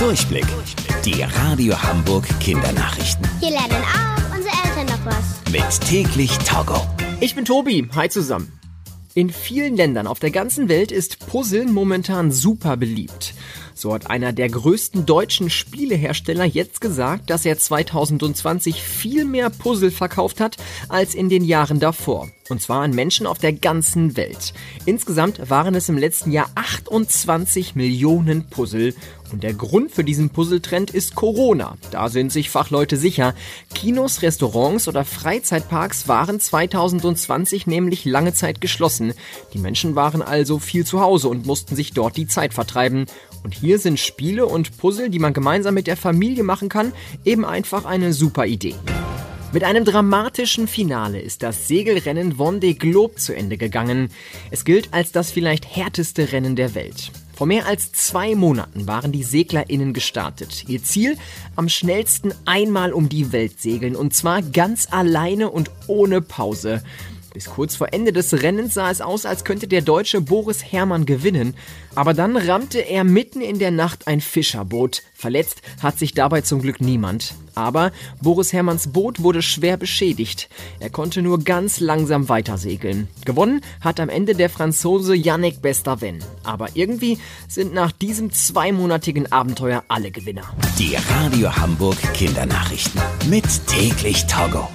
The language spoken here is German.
Durchblick. Die Radio Hamburg Kindernachrichten. Hier lernen auch unsere Eltern noch was. Mit täglich Togo. Ich bin Tobi. Hi zusammen. In vielen Ländern auf der ganzen Welt ist Puzzeln momentan super beliebt. So hat einer der größten deutschen Spielehersteller jetzt gesagt, dass er 2020 viel mehr Puzzle verkauft hat als in den Jahren davor. Und zwar an Menschen auf der ganzen Welt. Insgesamt waren es im letzten Jahr 28 Millionen Puzzle. Und der Grund für diesen Puzzletrend ist Corona. Da sind sich Fachleute sicher. Kinos, Restaurants oder Freizeitparks waren 2020 nämlich lange Zeit geschlossen. Die Menschen waren also viel zu Hause und mussten sich dort die Zeit vertreiben. Und hier sind Spiele und Puzzle, die man gemeinsam mit der Familie machen kann, eben einfach eine super Idee. Mit einem dramatischen Finale ist das Segelrennen Vendée Globe zu Ende gegangen. Es gilt als das vielleicht härteste Rennen der Welt. Vor mehr als zwei Monaten waren die SeglerInnen gestartet. Ihr Ziel? Am schnellsten einmal um die Welt segeln und zwar ganz alleine und ohne Pause. Bis kurz vor Ende des Rennens sah es aus, als könnte der Deutsche Boris Herrmann gewinnen. Aber dann rammte er mitten in der Nacht ein Fischerboot. Verletzt hat sich dabei zum Glück niemand. Aber Boris Herrmanns Boot wurde schwer beschädigt. Er konnte nur ganz langsam weitersegeln. Gewonnen hat am Ende der Franzose Yannick Bestaven. Aber irgendwie sind nach diesem zweimonatigen Abenteuer alle Gewinner. Die Radio Hamburg Kindernachrichten. Mit täglich Togo.